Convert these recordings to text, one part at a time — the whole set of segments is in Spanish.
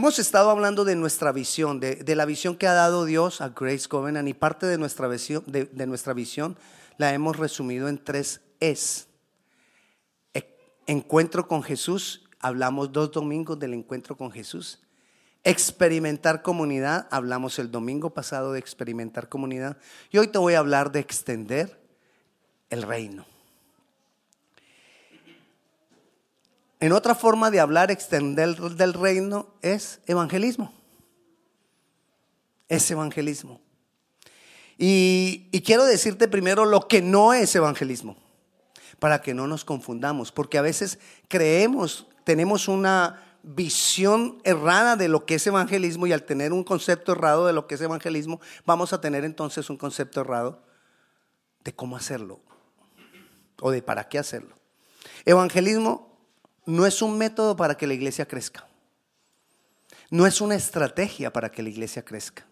Hemos estado hablando de nuestra visión, de, la visión que ha dado Dios a Grace Covenant y parte de nuestra visión, de nuestra visión la hemos resumido en tres es. E- Encuentro con Jesús, hablamos dos domingos del encuentro con Jesús. Experimentar comunidad, hablamos el domingo pasado de experimentar comunidad. Y hoy te voy a hablar de extender el reino. En otra forma de hablar, extender del reino es evangelismo. Es evangelismo. Y, y quiero decirte primero lo que no es evangelismo, para que no nos confundamos, porque a veces creemos, tenemos una visión errada de lo que es evangelismo y al tener un concepto errado de lo que es evangelismo, vamos a tener entonces un concepto errado de cómo hacerlo o de para qué hacerlo. Evangelismo no es un método para que la iglesia crezca. No es una estrategia para que la iglesia crezca.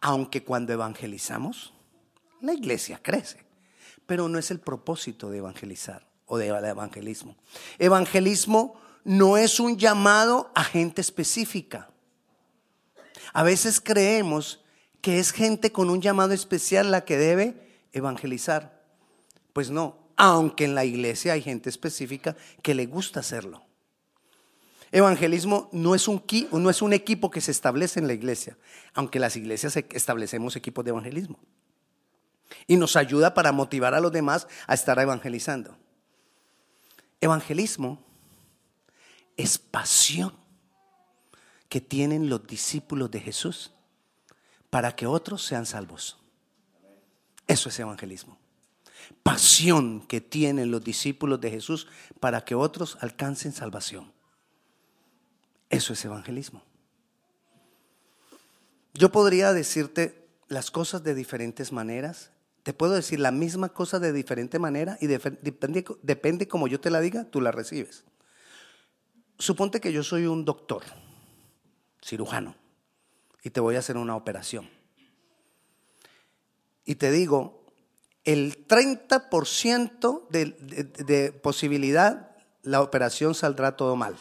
Aunque cuando evangelizamos, la iglesia crece. Pero no es el propósito de evangelizar o de evangelismo. Evangelismo no es un llamado a gente específica. A veces creemos que es gente con un llamado especial la que debe evangelizar. Pues no, aunque en la iglesia hay gente específica que le gusta hacerlo. Evangelismo no es un, equipo que se establece en la iglesia, aunque las iglesias e- establecemos equipos de evangelismo. Y nos ayuda para motivar a los demás a estar evangelizando. Evangelismo es pasión que tienen los discípulos de Jesús para que otros sean salvos. Eso es evangelismo. Pasión que tienen los discípulos de Jesús para que otros alcancen salvación. Eso es evangelismo. Yo podría decirte las cosas de diferentes maneras. Te puedo decir la misma cosa de diferente manera y depende, depende como yo te la diga, tú la recibes. Suponte que yo soy un doctor, cirujano, y te voy a hacer una operación. Y te digo, el 30% de, de- de posibilidad, la operación saldrá todo mal.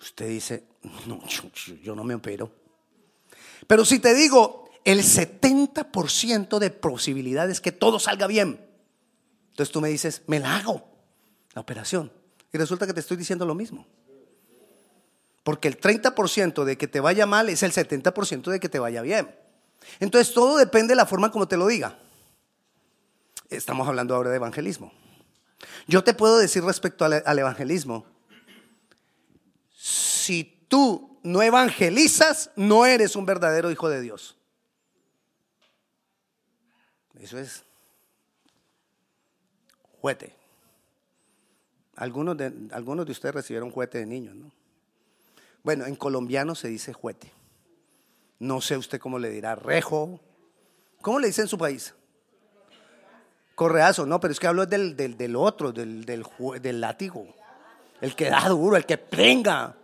Usted dice, no, yo, yo- no me opero. Pero si te digo, el 70% de posibilidades que todo salga bien, entonces tú me dices, me la hago, la operación. Y resulta que te estoy diciendo lo mismo. Porque el 30% de que te vaya mal es el 70% de que te vaya bien. Entonces todo depende de la forma como te lo diga. Estamos hablando ahora de evangelismo. Yo te puedo decir respecto al, evangelismo, si tú no evangelizas, no eres un verdadero hijo de Dios. Eso es juguete. Algunos de, algunos de ustedes recibieron juguete de niños, ¿no? Bueno, en colombiano se dice juguete. No sé usted cómo le dirá, rejo. ¿Cómo le dice en su país? Correazo, no, pero es que hablo del, del, del otro, del, del, del látigo. El que da duro, el que prenga.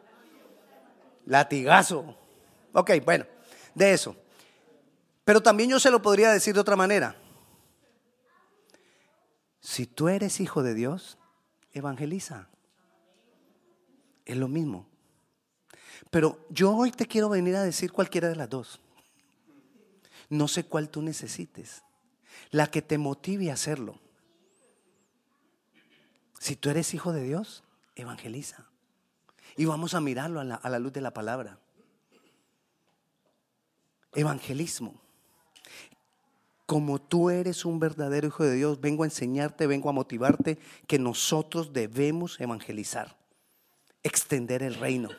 Latigazo. Ok, bueno, de eso. Pero también yo se lo podría decir de otra manera. Si tú eres hijo de Dios, evangeliza. Es lo mismo. Pero yo hoy te quiero venir a decir cualquiera de las dos. No sé cuál tú necesites. La que te motive a hacerlo. Si tú eres hijo de Dios, evangeliza. Y vamos a mirarlo a la, a la luz de la palabra. Evangelismo. Como tú eres un verdadero hijo de Dios, vengo a enseñarte, vengo a motivarte que nosotros debemos evangelizar, extender el reino.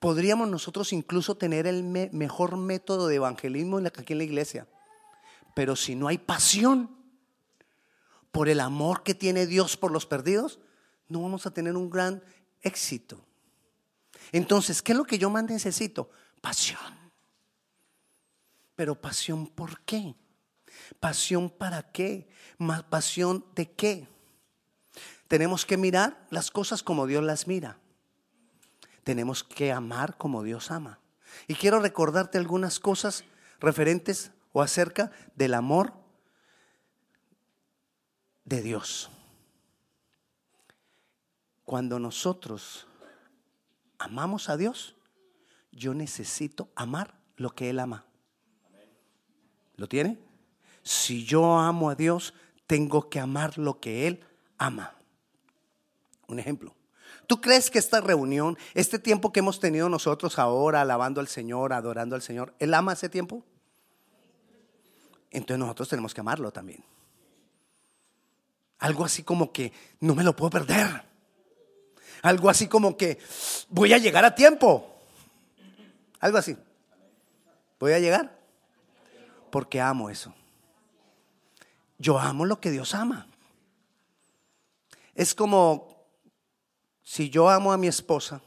Podríamos nosotros incluso tener el me- mejor método de evangelismo aquí en la iglesia, pero si no hay pasión por el amor que tiene Dios por los perdidos, no vamos a tener un gran éxito. Entonces, ¿qué es lo que yo más necesito? Pasión. Pero pasión ¿por qué? Pasión para qué? Más pasión de qué? Tenemos que mirar las cosas como Dios las mira. Tenemos que amar como Dios ama. Y quiero recordarte algunas cosas referentes acerca del amor de Dios. Cuando nosotros amamos a Dios, yo necesito amar lo que Él ama. ¿Lo tiene? Si yo amo a Dios, tengo que amar lo que Él ama. Un ejemplo. ¿Tú crees que esta reunión, este tiempo que hemos tenido nosotros ahora, alabando al Señor, adorando al Señor, Él ama ese tiempo? Entonces nosotros tenemos que amarlo también. Algo así como que no me lo puedo perder. Algo así como que voy a llegar a tiempo. Algo así. Voy a llegar porque amo eso. Yo amo lo que Dios ama. Es como si yo amo a mi esposa,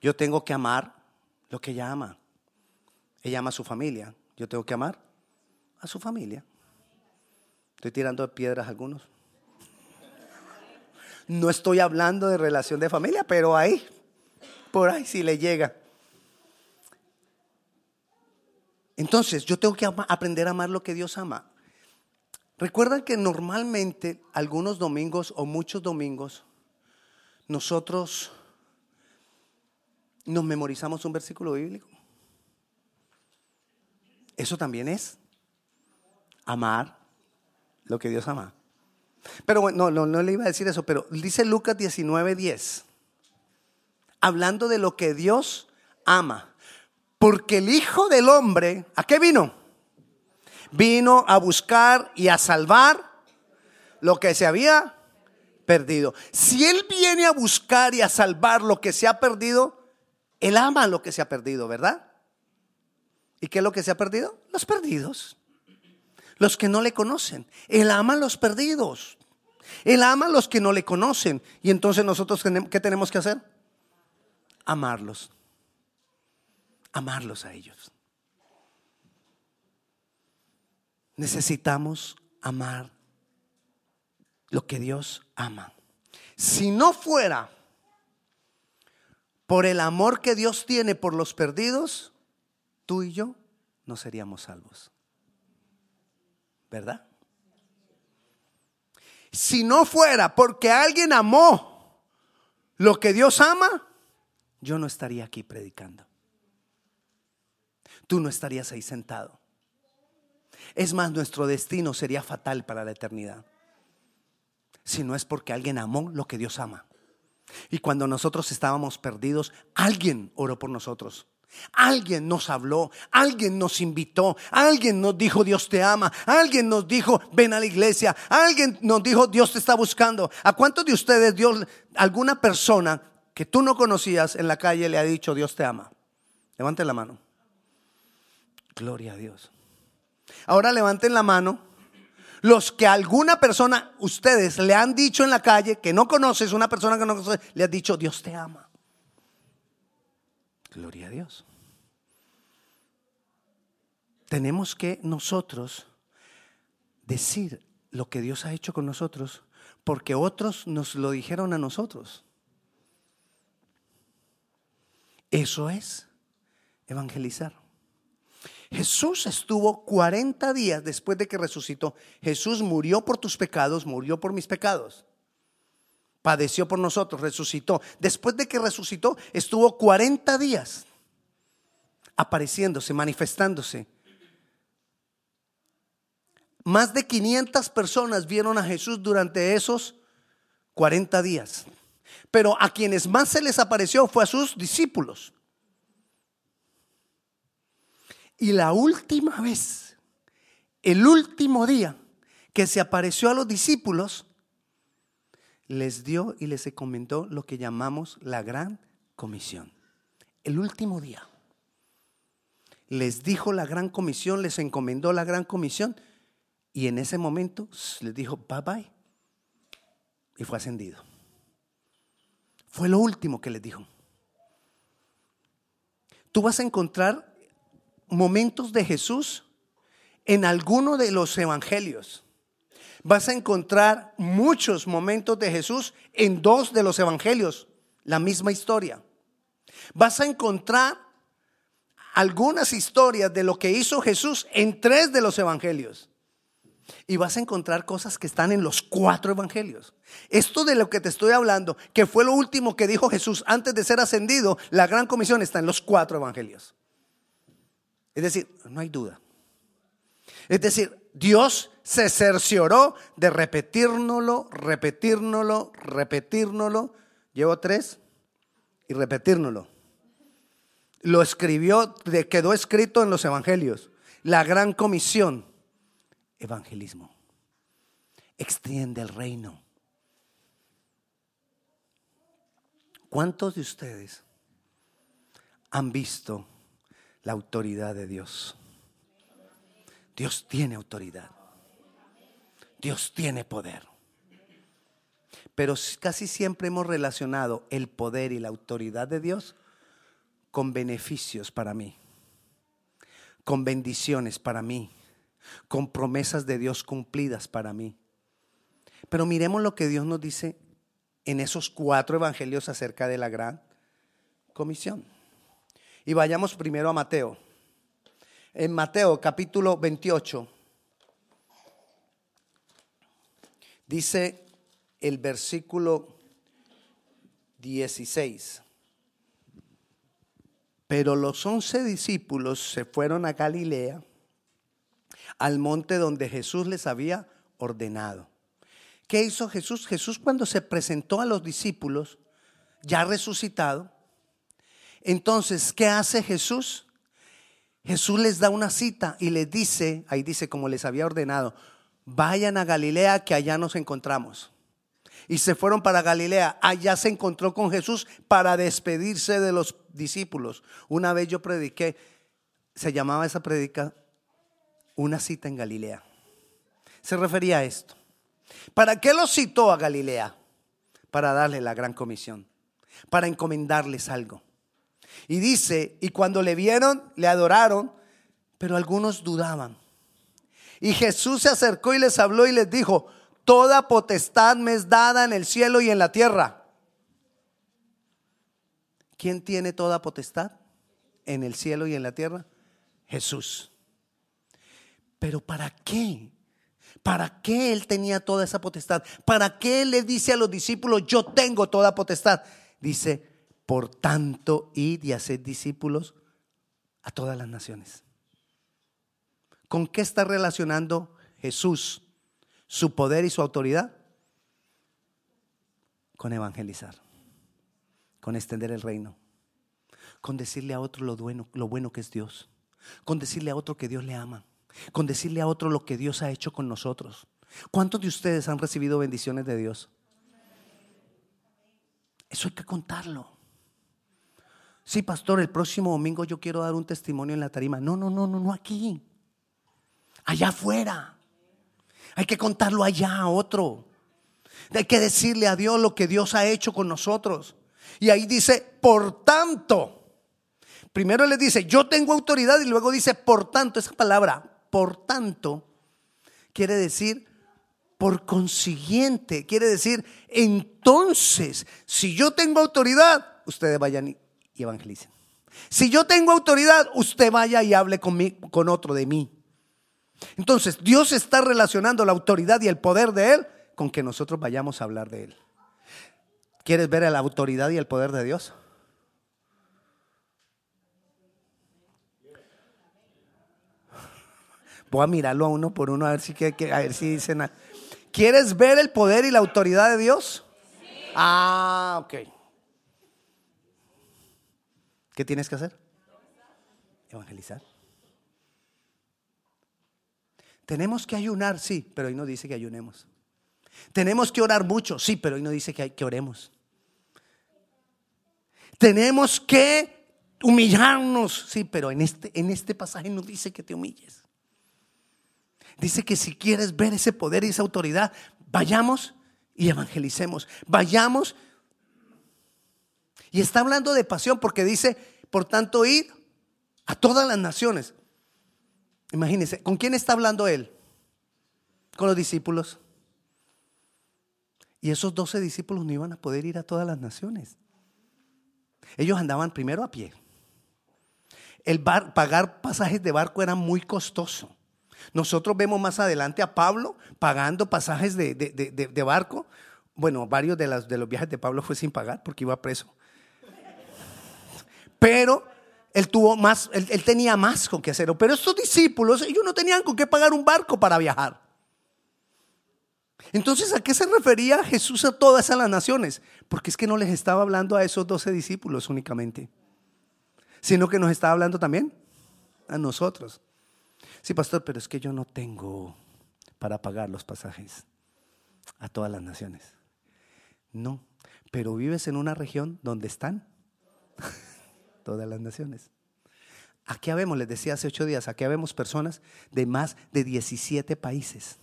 yo tengo que amar lo que ella ama. Ella ama a su familia, yo tengo que amar a su familia. Estoy tirando piedras a algunos. No estoy hablando de relación de familia, pero ahí, por ahí sí le llega. Entonces, yo tengo que aprender a amar lo que Dios ama. Recuerdan que normalmente algunos domingos o muchos domingos nosotros nos memorizamos un versículo bíblico. Eso también es amar lo que Dios ama. Pero bueno, no, no, le iba a decir eso, pero dice Lucas 19:10, hablando de lo que Dios ama. Porque el Hijo del Hombre, ¿a qué vino? vino a buscar y a salvar lo que se había perdido. Si Él viene a buscar y a salvar lo que se ha perdido, Él ama lo que se ha perdido, ¿verdad? ¿Y qué es lo que se ha perdido? Los perdidos. Los que no le conocen. Él ama a los perdidos. Él ama a los que no le conocen. Y entonces nosotros, ¿qué tenemos que hacer? Amarlos. Amarlos a ellos. necesitamos amar lo que Dios ama. Si no fuera por el amor que Dios tiene por los perdidos, tú y yo no seríamos salvos. ¿Verdad? Si no fuera porque alguien amó lo que Dios ama, yo no estaría aquí predicando. Tú no estarías ahí sentado. Es más, nuestro destino sería fatal para la eternidad. Si no es porque alguien amó lo que Dios ama. Y cuando nosotros estábamos perdidos, alguien oró por nosotros. Alguien nos habló, alguien nos invitó, alguien nos dijo Dios te ama, alguien nos dijo ven a la iglesia, alguien nos dijo Dios te está buscando. ¿A cuántos de ustedes Dios, alguna persona que tú no conocías en la calle le ha dicho Dios te ama? Levante la mano. Gloria a Dios. Ahora levanten la mano. Los que alguna persona, ustedes le han dicho en la calle que no conoces, una persona que no conoces, le has dicho, Dios te ama. Gloria a Dios. Tenemos que nosotros decir lo que Dios ha hecho con nosotros, porque otros nos lo dijeron a nosotros. Eso es evangelizar. Jesús estuvo 40 días después de que resucitó. Jesús murió por tus pecados, murió por mis pecados. Padeció por nosotros, resucitó. Después de que resucitó, estuvo 40 días apareciéndose, manifestándose. Más de 500 personas vieron a Jesús durante esos 40 días. Pero a quienes más se les apareció fue a sus discípulos. Y la última vez, el último día que se apareció a los discípulos, les dio y les comentó lo que llamamos la gran comisión. El último día. Les dijo la gran comisión, les encomendó la gran comisión y en ese momento les dijo bye bye y fue ascendido. Fue lo último que les dijo. Tú vas a encontrar momentos de Jesús en alguno de los evangelios. Vas a encontrar muchos momentos de Jesús en dos de los evangelios, la misma historia. Vas a encontrar algunas historias de lo que hizo Jesús en tres de los evangelios. Y vas a encontrar cosas que están en los cuatro evangelios. Esto de lo que te estoy hablando, que fue lo último que dijo Jesús antes de ser ascendido, la gran comisión está en los cuatro evangelios. Es decir, no hay duda. Es decir, Dios se cercioró de repetírnoslo, repetírnoslo, repetírnoslo. Llevo tres y repetírnoslo. Lo escribió, quedó escrito en los evangelios. La gran comisión, evangelismo. Extiende el reino. ¿Cuántos de ustedes han visto la autoridad de Dios? Dios tiene autoridad. Dios tiene poder. Pero casi siempre hemos relacionado el poder y la autoridad de Dios con beneficios para mí, con bendiciones para mí, con promesas de Dios cumplidas para mí. Pero miremos lo que Dios nos dice en esos cuatro evangelios acerca de la gran comisión. Y vayamos primero a Mateo. En Mateo capítulo 28 dice el versículo 16. Pero los once discípulos se fueron a Galilea, al monte donde Jesús les había ordenado. ¿Qué hizo Jesús? Jesús cuando se presentó a los discípulos, ya resucitado, entonces, ¿qué hace Jesús? Jesús les da una cita y les dice, ahí dice como les había ordenado, vayan a Galilea que allá nos encontramos y se fueron para Galilea. Allá se encontró con Jesús para despedirse de los discípulos. Una vez yo prediqué, se llamaba esa predica una cita en Galilea. Se refería a esto. ¿Para qué los citó a Galilea? Para darle la gran comisión, para encomendarles algo. Y dice, y cuando le vieron, le adoraron, pero algunos dudaban. Y Jesús se acercó y les habló y les dijo, Toda potestad me es dada en el cielo y en la tierra. ¿Quién tiene toda potestad en el cielo y en la tierra? Jesús. Pero ¿para qué? ¿Para qué él tenía toda esa potestad? ¿Para qué le dice a los discípulos, yo tengo toda potestad? Dice, por tanto, id y haced discípulos a todas las naciones. ¿Con qué está relacionando Jesús su poder y su autoridad? Con evangelizar, con extender el reino, con decirle a otro lo bueno, lo bueno que es Dios, con decirle a otro que Dios le ama, con decirle a otro lo que Dios ha hecho con nosotros. ¿Cuántos de ustedes han recibido bendiciones de Dios? Eso hay que contarlo. Sí, pastor, el próximo domingo yo quiero dar un testimonio en la tarima. No, no, no, no, no aquí. Allá afuera. Hay que contarlo allá a otro. Hay que decirle a Dios lo que Dios ha hecho con nosotros. Y ahí dice, por tanto. Primero le dice, yo tengo autoridad y luego dice, por tanto. Esa palabra, por tanto, quiere decir, por consiguiente, quiere decir, entonces, si yo tengo autoridad, ustedes vayan y evangelicen. Si yo tengo autoridad, usted vaya y hable con, con otro de mí. Entonces, Dios está relacionando la autoridad y el poder de Él con que nosotros vayamos a hablar de Él. ¿Quieres ver a la autoridad y el poder de Dios? Voy a mirarlo a uno por uno a ver si, a ver si dicen. ¿Quieres ver el poder y la autoridad de Dios? Ah, ok. ¿Qué tienes que hacer? Evangelizar. Tenemos que ayunar, sí, pero hoy no dice que ayunemos. Tenemos que orar mucho, sí, pero hoy no dice que, que oremos. Tenemos que humillarnos, sí, pero en este, en este pasaje no dice que te humilles. Dice que si quieres ver ese poder y esa autoridad, vayamos y evangelicemos. Vayamos. Y está hablando de pasión porque dice, por tanto, ir a todas las naciones. Imagínense, ¿con quién está hablando él? Con los discípulos. Y esos doce discípulos no iban a poder ir a todas las naciones. Ellos andaban primero a pie. El pagar pasajes de barco era muy costoso. Nosotros vemos más adelante a Pablo pagando pasajes de, de- de- de- barco. Bueno, varios las- de los viajes de Pablo fue sin pagar porque iba preso. Pero él tuvo más, él, tenía más con qué hacerlo. Pero estos discípulos, ellos no tenían con qué pagar un barco para viajar. Entonces, ¿a qué se refería Jesús a todas las naciones? Porque es que no les estaba hablando a esos doce discípulos únicamente, sino que nos estaba hablando también a nosotros. Sí, pastor, pero es que yo no tengo para pagar los pasajes a todas las naciones. No, pero vives en una región donde están todas las naciones. Aquí habemos, les decía hace ocho días, aquí habemos personas de más de 17 países.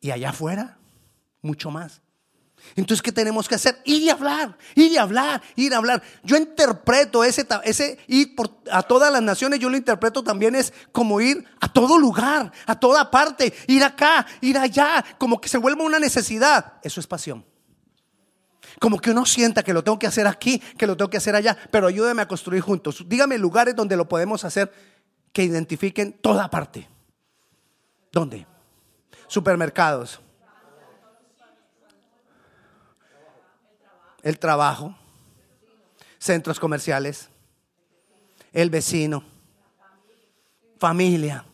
Y allá afuera, mucho más. Entonces, ¿qué tenemos que hacer? Ir y hablar, ir y hablar, ir a hablar. Yo interpreto ese, ese ir por, a todas las naciones, yo lo interpreto también es como ir a todo lugar, a toda parte, ir acá, ir allá, como que se vuelva una necesidad. Eso es pasión. Como que uno sienta que lo tengo que hacer aquí, que lo tengo que hacer allá, pero ayúdeme a construir juntos. Dígame lugares donde lo podemos hacer que identifiquen toda parte. ¿Dónde? Supermercados. El trabajo. Centros comerciales. El vecino. Familia.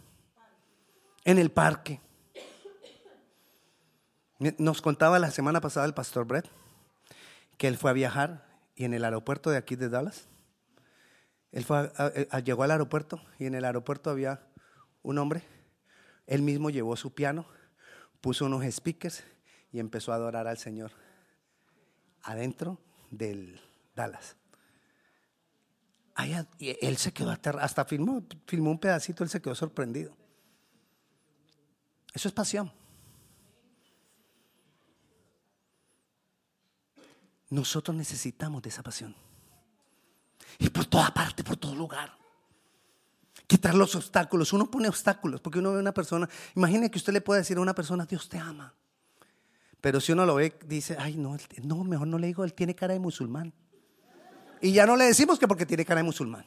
En el parque. Nos contaba la semana pasada el pastor Brett que él fue a viajar y en el aeropuerto de aquí de Dallas, él fue llegó al aeropuerto y en el aeropuerto había un hombre, él mismo llevó su piano, puso unos speakers y empezó a adorar al Señor adentro del Dallas. Allá- él se quedó aterrado, hasta filmó, filmó un pedacito, él se quedó sorprendido. Eso es pasión. Nosotros necesitamos de esa pasión. Y por toda parte, por todo lugar. Quitar los obstáculos. Uno pone obstáculos porque uno ve a una persona. Imagine que usted le puede decir a una persona, Dios te ama. Pero si uno lo ve, dice, ay, no, no, mejor no le digo, él tiene cara de musulmán. Y ya no le decimos que porque tiene cara de musulmán.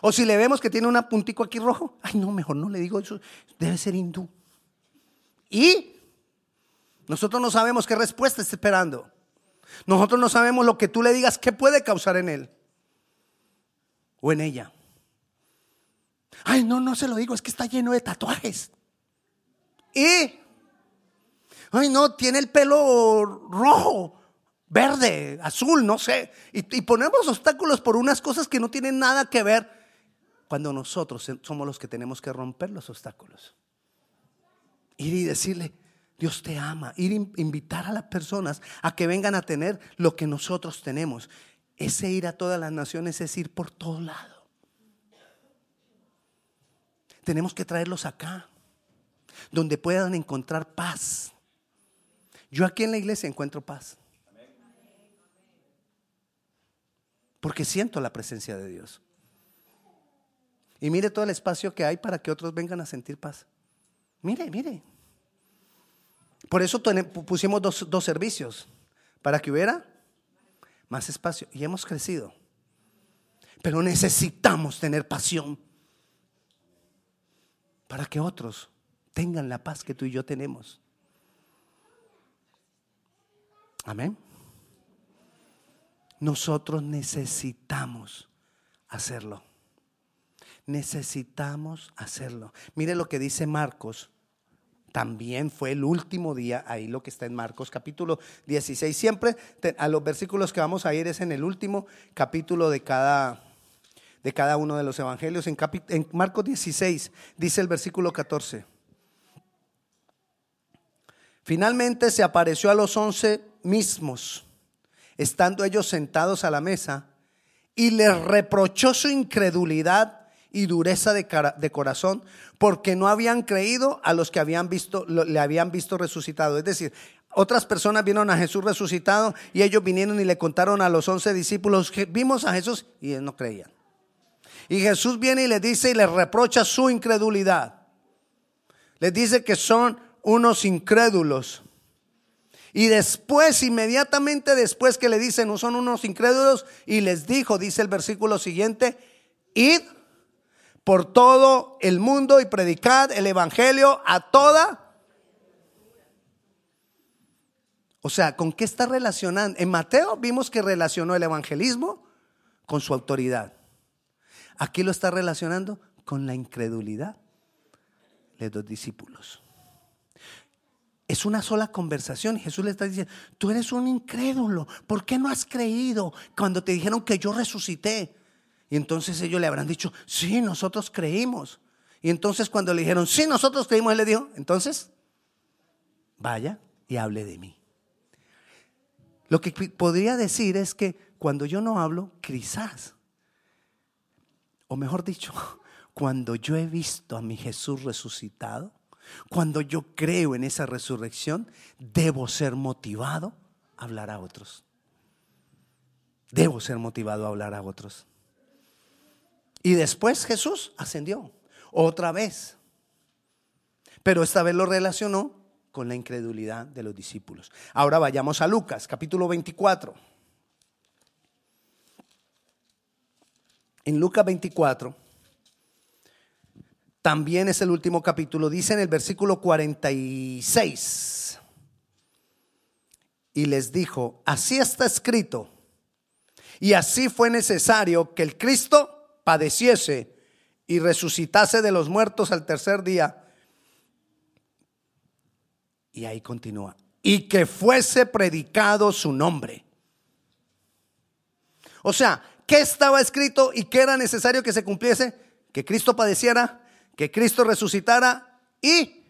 O si le vemos que tiene un puntico aquí rojo, ay, no, mejor no le digo eso, debe ser hindú. Y nosotros no sabemos qué respuesta está esperando. Nosotros no sabemos lo que tú le digas que puede causar en él o en ella. Ay, no, no se lo digo, es que está lleno de tatuajes. Y, ay, no, tiene el pelo rojo, verde, azul, no sé. Y, ponemos obstáculos por unas cosas que no tienen nada que ver cuando nosotros somos los que tenemos que romper los obstáculos. Ir y decirle, Dios te ama. Ir a invitar a las personas a que vengan a tener lo que nosotros tenemos. Ese ir a todas las naciones es ir por todo lado. Tenemos que traerlos acá, donde puedan encontrar paz. Yo aquí en la iglesia encuentro paz. Porque siento la presencia de Dios. Y mire todo el espacio que hay para que otros vengan a sentir paz. Mire, mire. Por eso pusimos dos, dos servicios, para que hubiera más espacio. Y hemos crecido. Pero necesitamos tener pasión para que otros tengan la paz que tú y yo tenemos. Amén. Nosotros necesitamos hacerlo. Necesitamos hacerlo. Mire lo que dice Marcos. También fue el último día, ahí lo que está en Marcos capítulo 16. Siempre a los versículos que vamos a ir es en el último capítulo de cada, de cada uno de los evangelios. En, en Marcos 16 dice el versículo 14. Finalmente se apareció a los once mismos, estando ellos sentados a la mesa, y les reprochó su incredulidad y dureza de, cara- de corazón, porque no habían creído a los que habían visto, le habían visto resucitado. Es decir, otras personas vieron a Jesús resucitado y ellos vinieron y le contaron a los once discípulos que vimos a Jesús y ellos no creían. Y Jesús viene y les dice y les reprocha su incredulidad. Les dice que son unos incrédulos. Y después, inmediatamente después que le dicen, no son unos incrédulos, y les dijo, dice el versículo siguiente, id, por todo el mundo y predicad el Evangelio a toda. O sea, ¿con qué está relacionando? En Mateo vimos que relacionó el evangelismo con su autoridad. Aquí lo está relacionando con la incredulidad de los discípulos. Es una sola conversación. Jesús le está diciendo, tú eres un incrédulo. ¿Por qué no has creído cuando te dijeron que yo resucité? Y entonces ellos le habrán dicho, sí, nosotros creímos. Y entonces cuando le dijeron, sí, nosotros creímos, él le dijo, entonces, vaya y hable de mí. Lo que podría decir es que cuando yo no hablo, quizás, o mejor dicho, cuando yo he visto a mi Jesús resucitado, cuando yo creo en esa resurrección, debo ser motivado a hablar a otros. Debo ser motivado a hablar a otros. Y después Jesús ascendió otra vez. Pero esta vez lo relacionó con la incredulidad de los discípulos. Ahora vayamos a Lucas, capítulo 24. En Lucas 24 también es el último capítulo, dice en el versículo 46, y les dijo, así está escrito, y así fue necesario que el Cristo padeciese y resucitase de los muertos al tercer día. Y ahí continúa, y que fuese predicado su nombre. O sea, ¿qué estaba escrito y qué era necesario que se cumpliese? Que Cristo padeciera que Cristo resucitara y,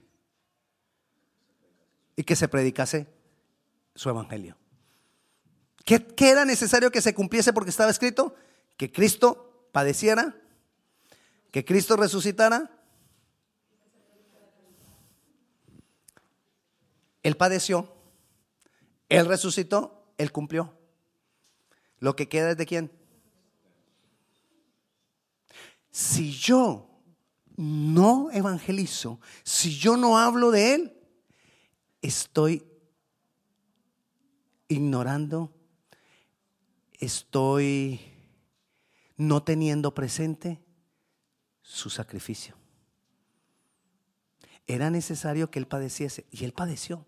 y que se predicase su evangelio. ¿Qué, ¿Qué, era necesario que se cumpliese porque estaba escrito? Que Cristo padeciera, que Cristo resucitara. Él padeció, Él resucitó, Él cumplió. Lo que queda es de quién. Si yo no evangelizo, si yo no hablo de Él, estoy ignorando, estoy no teniendo presente su sacrificio. Era necesario que Él padeciese y Él padeció.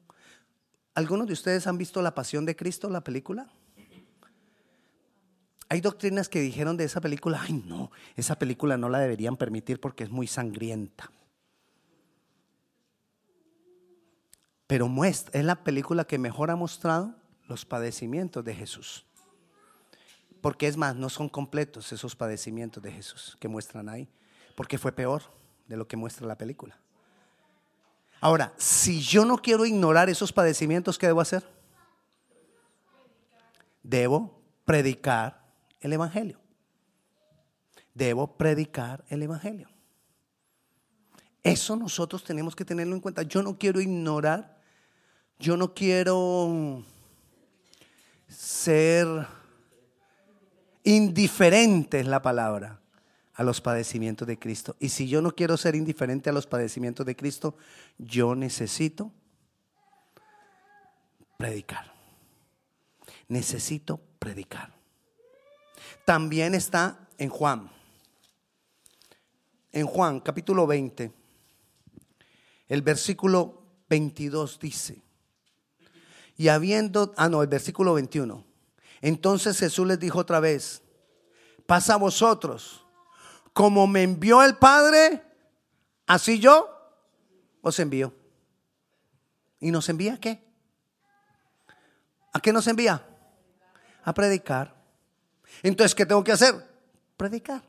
¿Algunos de ustedes han visto La Pasión de Cristo, la película? Hay doctrinas que dijeron de esa película, ay no, esa película no la deberían permitir porque es muy sangrienta. Pero muestra, es la película que mejor ha mostrado los padecimientos de Jesús. Porque es más, no son completos esos padecimientos de Jesús que muestran ahí, porque fue peor de lo que muestra la película. Ahora, si yo no quiero ignorar esos padecimientos, ¿qué debo hacer? Debo predicar el Evangelio. Debo predicar el Evangelio. Eso nosotros tenemos que tenerlo en cuenta. Yo no quiero ignorar, yo no quiero ser indiferente, es la palabra, a los padecimientos de Cristo. Y si yo no quiero ser indiferente a los padecimientos de Cristo, yo necesito predicar. Necesito predicar también está en Juan. En Juan capítulo 20, el versículo 22 dice, y habiendo, ah no, el versículo 21, entonces Jesús les dijo otra vez, pasa a vosotros, como me envió el Padre, así yo os envío. ¿Y nos envía a qué? ¿A qué nos envía? A predicar. Entonces, ¿qué tengo que hacer? Predicar.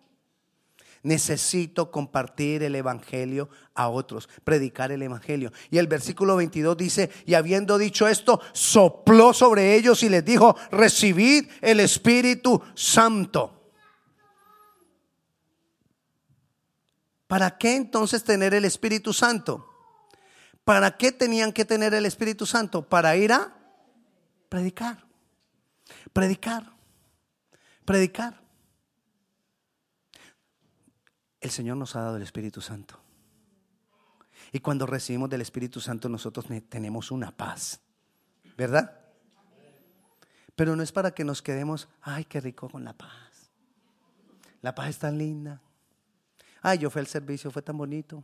Necesito compartir el Evangelio a otros, predicar el Evangelio. Y el versículo 22 dice, y habiendo dicho esto, sopló sobre ellos y les dijo, recibid el Espíritu Santo. ¿Para qué entonces tener el Espíritu Santo? ¿Para qué tenían que tener el Espíritu Santo? Para ir a predicar. Predicar predicar. El Señor nos ha dado el Espíritu Santo. Y cuando recibimos del Espíritu Santo nosotros tenemos una paz, ¿verdad? Pero no es para que nos quedemos, ay, qué rico con la paz. La paz es tan linda. Ay, yo fui al servicio, fue tan bonito.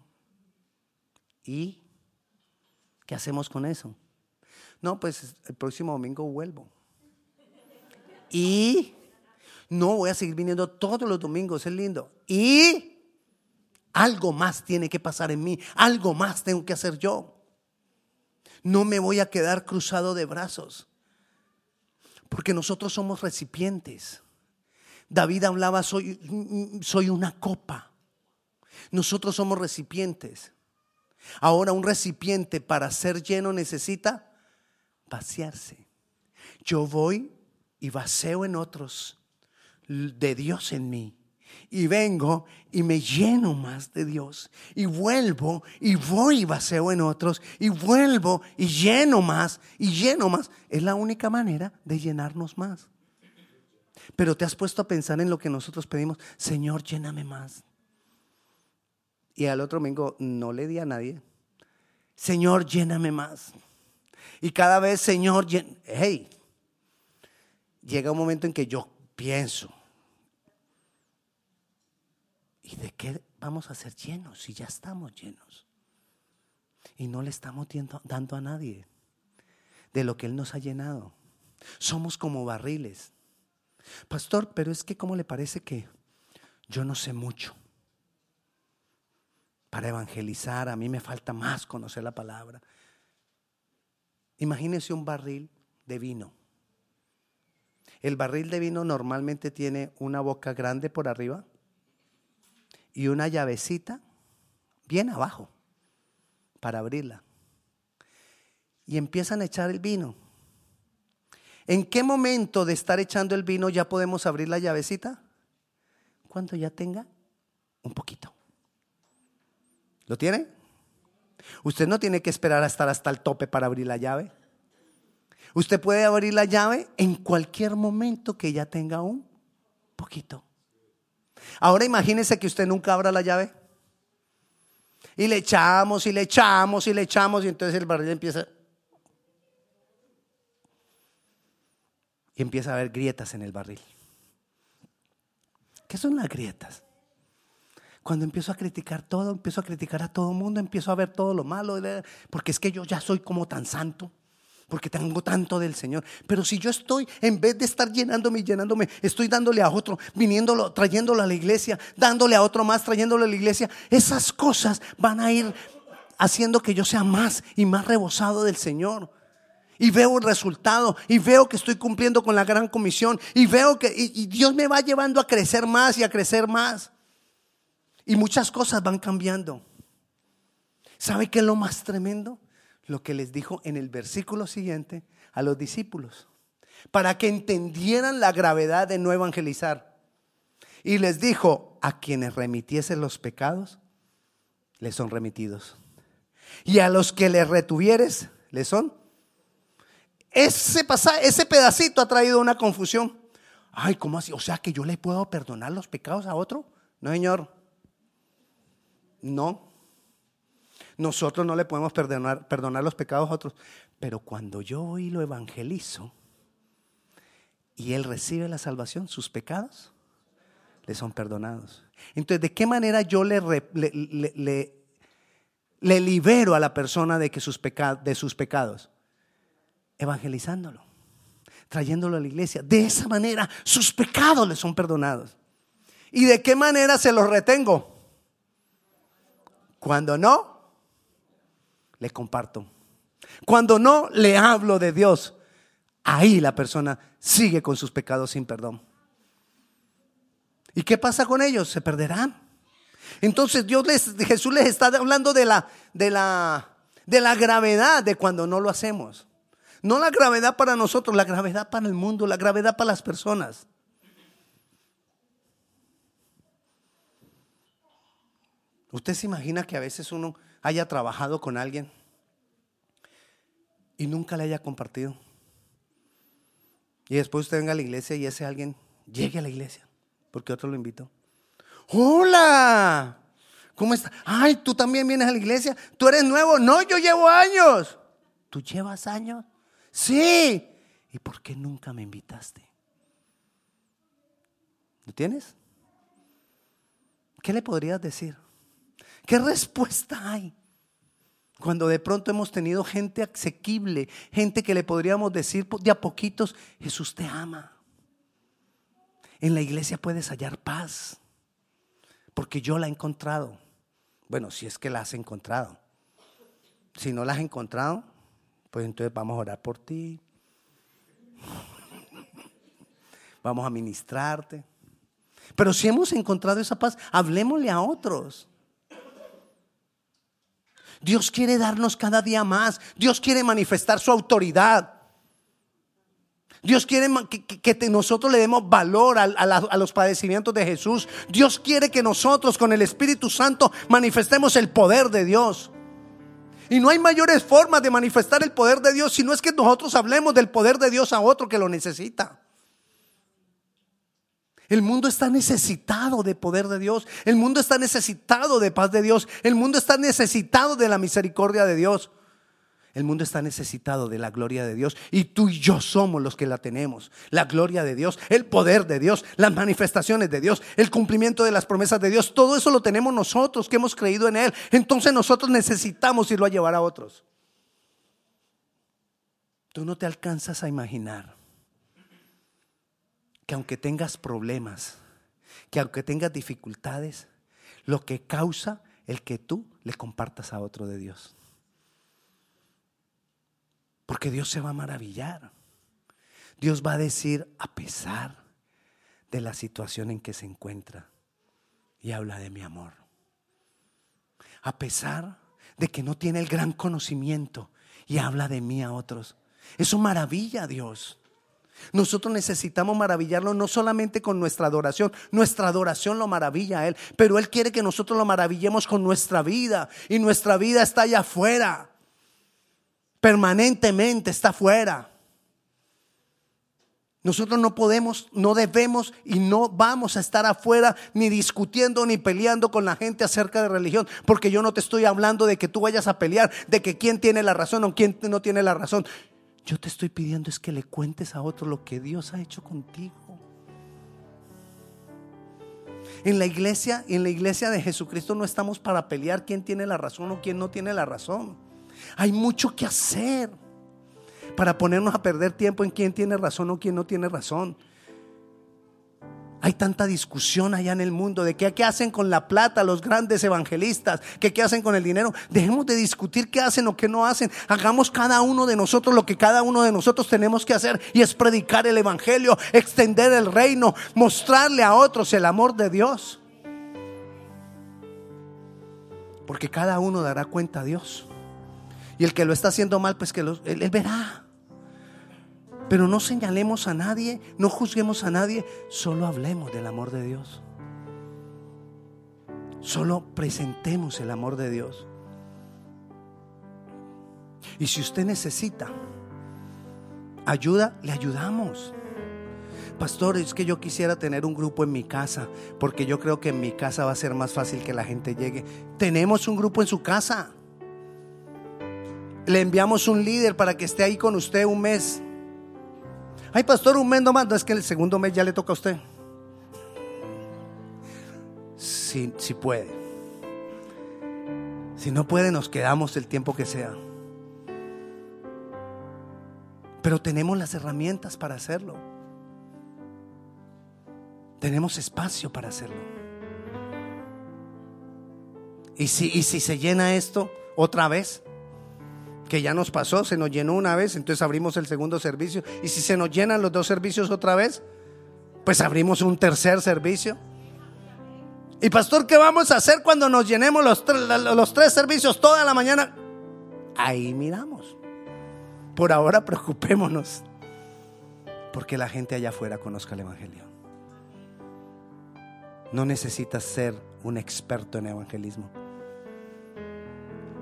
¿Y qué hacemos con eso? No, pues el próximo domingo vuelvo. Y no voy a seguir viniendo todos los domingos, es lindo. Y algo más tiene que pasar en mí, algo más tengo que hacer yo. No me voy a quedar cruzado de brazos, porque nosotros somos recipientes. David hablaba, soy, soy una copa. Nosotros somos recipientes. Ahora un recipiente para ser lleno necesita vaciarse. Yo voy y vacío en otros de Dios en mí. Y vengo y me lleno más de Dios. Y vuelvo y voy y vacío en otros. Y vuelvo y lleno más y lleno más. Es la única manera de llenarnos más. Pero te has puesto a pensar en lo que nosotros pedimos. Señor, lléname más. Y al otro domingo no le di a nadie. Señor, lléname más. Y cada vez, Señor, hey, llega un momento en que yo pienso, ¿y de qué vamos a ser llenos si ya estamos llenos? Y no le estamos dando a nadie de lo que Él nos ha llenado. Somos como barriles. Pastor, pero es que ¿cómo le parece que yo no sé mucho? Para evangelizar, a mí me falta más conocer la palabra. Imagínese un barril de vino. El barril de vino normalmente tiene una boca grande por arriba y una llavecita bien abajo para abrirla. Y empiezan a echar el vino. ¿En qué momento de estar echando el vino ya podemos abrir la llavecita? Cuando ya tenga un poquito. ¿Lo tiene? Usted no tiene que esperar a estar hasta el tope para abrir la llave. Usted puede abrir la llave en cualquier momento que ya tenga un poquito. Ahora imagínese que usted nunca abra la llave. Y le echamos y le echamos y le echamos y entonces el barril empieza... Y empieza a haber grietas en el barril. ¿Qué son las grietas? Cuando empiezo a criticar todo, empiezo a criticar a todo el mundo, empiezo a ver todo lo malo, porque es que yo ya soy como tan santo porque tengo tanto del Señor. Pero si yo estoy, en vez de estar llenándome y llenándome, estoy dándole a otro, viniéndolo, trayéndolo a la iglesia, dándole a otro más, trayéndolo a la iglesia, esas cosas van a ir haciendo que yo sea más y más rebosado del Señor. Y veo el resultado, y veo que estoy cumpliendo con la gran comisión, y veo que Dios me va llevando a crecer más y a crecer más. Y muchas cosas van cambiando. ¿Sabe qué es lo más tremendo? Lo que les dijo en el versículo siguiente a los discípulos, para que entendieran la gravedad de no evangelizar. Y les dijo, a quienes remitiesen los pecados, les son remitidos. Y a los que les retuvieres, les son. Ese, ese pedacito ha traído una confusión. Ay, ¿cómo así? O sea que yo le puedo perdonar los pecados a otro. No, Señor. No. Nosotros no le podemos perdonar, perdonar los pecados a otros. Pero cuando yo voy y lo evangelizo y él recibe la salvación, sus pecados le son perdonados. Entonces, ¿de qué manera yo le, le, libero a la persona de, que sus de sus pecados? Evangelizándolo, trayéndolo a la iglesia. De esa manera sus pecados le son perdonados. ¿Y de qué manera se los retengo? Cuando no, le comparto. Cuando no le hablo de Dios, ahí la persona sigue con sus pecados sin perdón. ¿Y qué pasa con ellos? Se perderán. Entonces Dios les, Jesús les está hablando de la, de la, de la gravedad de cuando no lo hacemos. No la gravedad para nosotros, la gravedad para el mundo, la gravedad para las personas. ¿Usted se imagina que a veces uno haya trabajado con alguien y nunca le haya compartido. Y después usted venga a la iglesia y ese alguien llegue a la iglesia porque otro lo invitó. Hola, ¿cómo está? Ay, tú también vienes a la iglesia. ¿Tú eres nuevo? No, yo llevo años. ¿Tú llevas años? Sí. ¿Y por qué nunca me invitaste? ¿Lo tienes? ¿Qué le podrías decir? ¿Qué respuesta hay? Cuando de pronto hemos tenido gente asequible, gente que le podríamos decir de a poquitos, Jesús te ama. En la iglesia puedes hallar paz, porque yo la he encontrado. Bueno, si es que la has encontrado. Si no la has encontrado, pues entonces vamos a orar por ti. Vamos a ministrarte. Pero si hemos encontrado esa paz, hablemosle a otros. Dios quiere darnos cada día más. Dios quiere manifestar su autoridad. Dios quiere que, nosotros le demos valor a, a, los padecimientos de Jesús. Dios quiere que nosotros con el Espíritu Santo manifestemos el poder de Dios. Y no hay mayores formas de manifestar el poder de Dios si no es que nosotros hablemos del poder de Dios a otro que lo necesita. El mundo está necesitado de poder de Dios. El mundo está necesitado de paz de Dios. El mundo está necesitado de la misericordia de Dios. El mundo está necesitado de la gloria de Dios y tú y yo somos los que la tenemos. La gloria de Dios, el poder de Dios, las manifestaciones de Dios, el cumplimiento de las promesas de Dios. Todo eso lo tenemos nosotros que hemos creído en Él. Entonces nosotros necesitamos irlo a llevar a otros. Tú no te alcanzas a imaginar que aunque tengas problemas, que aunque tengas dificultades, lo que causa el que tú le compartas a otro de Dios. Porque Dios se va a maravillar. Dios va a decir, a pesar de la situación en que se encuentra, y habla de mi amor. A pesar de que no tiene el gran conocimiento, y habla de mí a otros. Eso maravilla a Dios. Nosotros necesitamos maravillarlo no solamente con nuestra adoración, nuestra adoración lo maravilla a Él, pero Él quiere que nosotros lo maravillemos con nuestra vida y nuestra vida está allá afuera, permanentemente está afuera. Nosotros no podemos, no debemos y no vamos a estar afuera ni discutiendo ni peleando con la gente acerca de religión, porque yo no te estoy hablando de que tú vayas a pelear, de que quién tiene la razón o quién no tiene la razón. Yo te estoy pidiendo es que le cuentes a otro lo que Dios ha hecho contigo. En la iglesia, en la iglesia de Jesucristo no estamos para pelear quién tiene la razón o quién no tiene la razón. Hay mucho que hacer para ponernos a perder tiempo en quién tiene razón o quién no tiene razón. Hay tanta discusión allá en el mundo de qué, qué hacen con la plata los grandes evangelistas, qué, qué hacen con el dinero. Dejemos de discutir qué hacen o qué no hacen. Hagamos cada uno de nosotros lo que cada uno de nosotros tenemos que hacer y es predicar el evangelio, extender el reino, mostrarle a otros el amor de Dios. Porque cada uno dará cuenta a Dios. Y el que lo está haciendo mal, pues que él verá. Pero no señalemos a nadie, no juzguemos a nadie, solo hablemos del amor de Dios. Solo presentemos el amor de Dios. Y si usted necesita ayuda, le ayudamos. Pastor, es que yo quisiera tener un grupo en mi casa, porque yo creo que en mi casa va a ser más fácil que la gente llegue. Tenemos un grupo en su casa. Le enviamos un líder para que esté ahí con usted un mes. Ay, pastor, un mes nomás. No es que el segundo mes ya le toca a usted. Si, si puede. Si no puede, nos quedamos el tiempo que sea. Pero tenemos las herramientas para hacerlo. Tenemos espacio para hacerlo. Y si, y si se llena esto otra vez, que ya nos pasó, se nos llenó una vez, entonces abrimos el segundo servicio. Y si se nos llenan los dos servicios otra vez, pues abrimos un tercer servicio. Y pastor, ¿qué vamos a hacer cuando nos llenemos los, los tres servicios toda la mañana? Ahí miramos. Por ahora preocupémonos porque la gente allá afuera conozca el Evangelio. No necesitas ser un experto en evangelismo.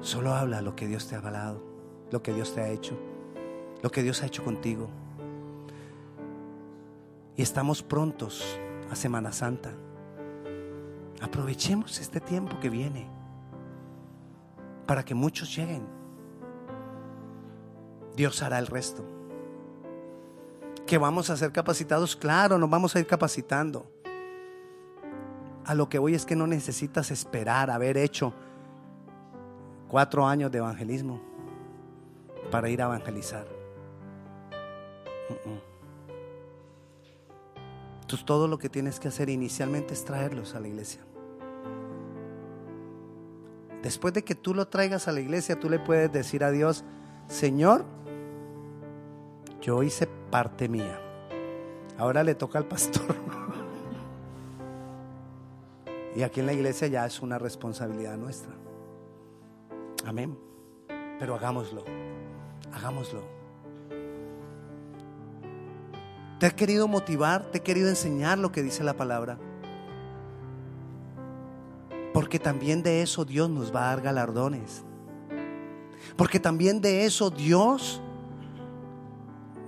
Solo habla lo que Dios te ha avalado lo que Dios te ha hecho, lo que Dios ha hecho contigo. Y estamos prontos a Semana Santa. Aprovechemos este tiempo que viene para que muchos lleguen. Dios hará el resto. Que vamos a ser capacitados, claro, nos vamos a ir capacitando. a lo que voy es que no necesitas esperar haber hecho cuatro años de evangelismo para ir a evangelizar. Entonces todo lo que tienes que hacer inicialmente es traerlos a la iglesia. Después de que tú lo traigas a la iglesia, tú le puedes decir a Dios, Señor, yo hice parte mía. Ahora le toca al pastor. y aquí en la iglesia ya es una responsabilidad nuestra. Amén. Pero hagámoslo. Hagámoslo. Te he querido motivar, te he querido enseñar lo que dice la palabra. Porque también de eso Dios nos va a dar galardones. Porque también de eso Dios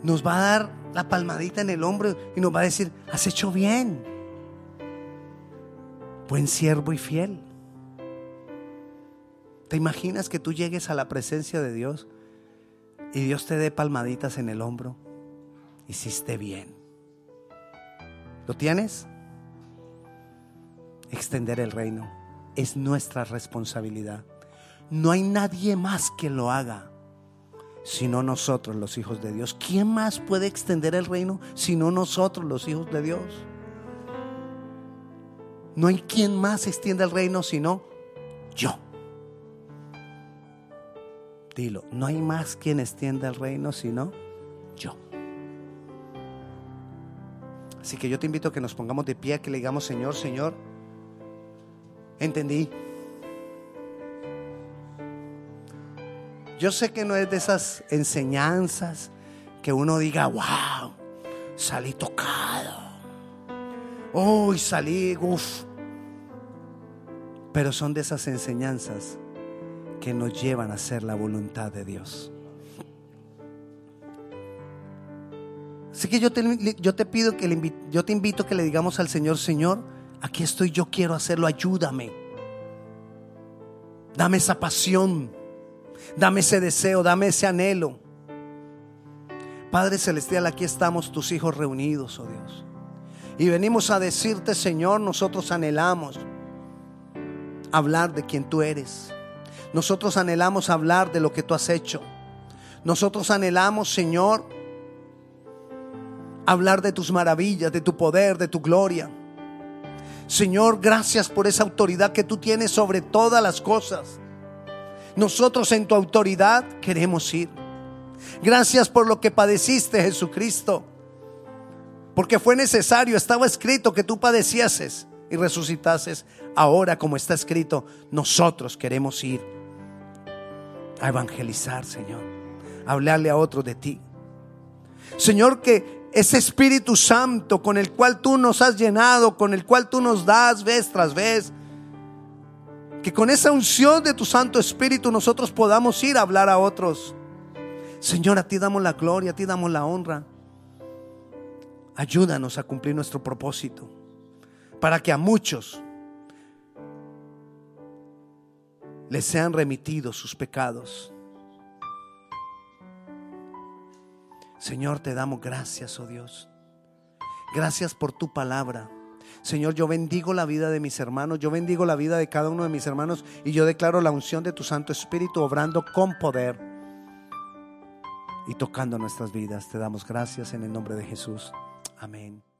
nos va a dar la palmadita en el hombro y nos va a decir, has hecho bien. Buen siervo y fiel. ¿Te imaginas que tú llegues a la presencia de Dios y Dios te dé palmaditas en el hombro? Hiciste bien. ¿Lo tienes? Extender el reino es nuestra responsabilidad. No hay nadie más que lo haga sino nosotros los hijos de Dios. ¿Quién más puede extender el reino sino nosotros los hijos de Dios? No hay quien más extienda el reino sino yo. No hay más quien extienda el reino sino yo. Así que yo te invito a que nos pongamos de pie, que le digamos, Señor, Señor, entendí. Yo sé que no es de esas enseñanzas que uno diga, wow, salí tocado. Uy, salí, uff. Pero son de esas enseñanzas que nos llevan a hacer la voluntad de Dios. Así que yo te, pido que yo te invito que le digamos al Señor, Señor, aquí estoy, yo quiero hacerlo, ayúdame. Dame esa pasión Dame ese deseo, dame ese anhelo. Padre Celestial, aquí estamos tus hijos reunidos, oh Dios. Y venimos a decirte, Señor, nosotros anhelamos hablar de quien tú eres. Nosotros anhelamos hablar de lo que tú has hecho. Nosotros anhelamos, Señor, hablar de tus maravillas, de tu poder, de tu gloria. Señor, gracias por esa autoridad que tú tienes sobre todas las cosas. Nosotros en tu autoridad queremos ir. Gracias por lo que padeciste, Jesucristo. Porque fue necesario, estaba escrito que tú padecieses y resucitases. Ahora, como está escrito, nosotros queremos ir a evangelizar, Señor. A hablarle a otro de ti. Señor, que ese Espíritu Santo con el cual tú nos has llenado, con el cual tú nos das vez tras vez, que con esa unción de tu Santo Espíritu nosotros podamos ir a hablar a otros. Señor, a ti damos la gloria, a ti damos la honra. Ayúdanos a cumplir nuestro propósito para que a muchos les sean remitidos sus pecados. Señor, te damos gracias, oh Dios. Gracias por tu palabra. Señor, yo bendigo la vida de mis hermanos, yo bendigo la vida de cada uno de mis hermanos y yo declaro la unción de tu Santo Espíritu obrando con poder y tocando nuestras vidas. Te damos gracias en el nombre de Jesús. Amén.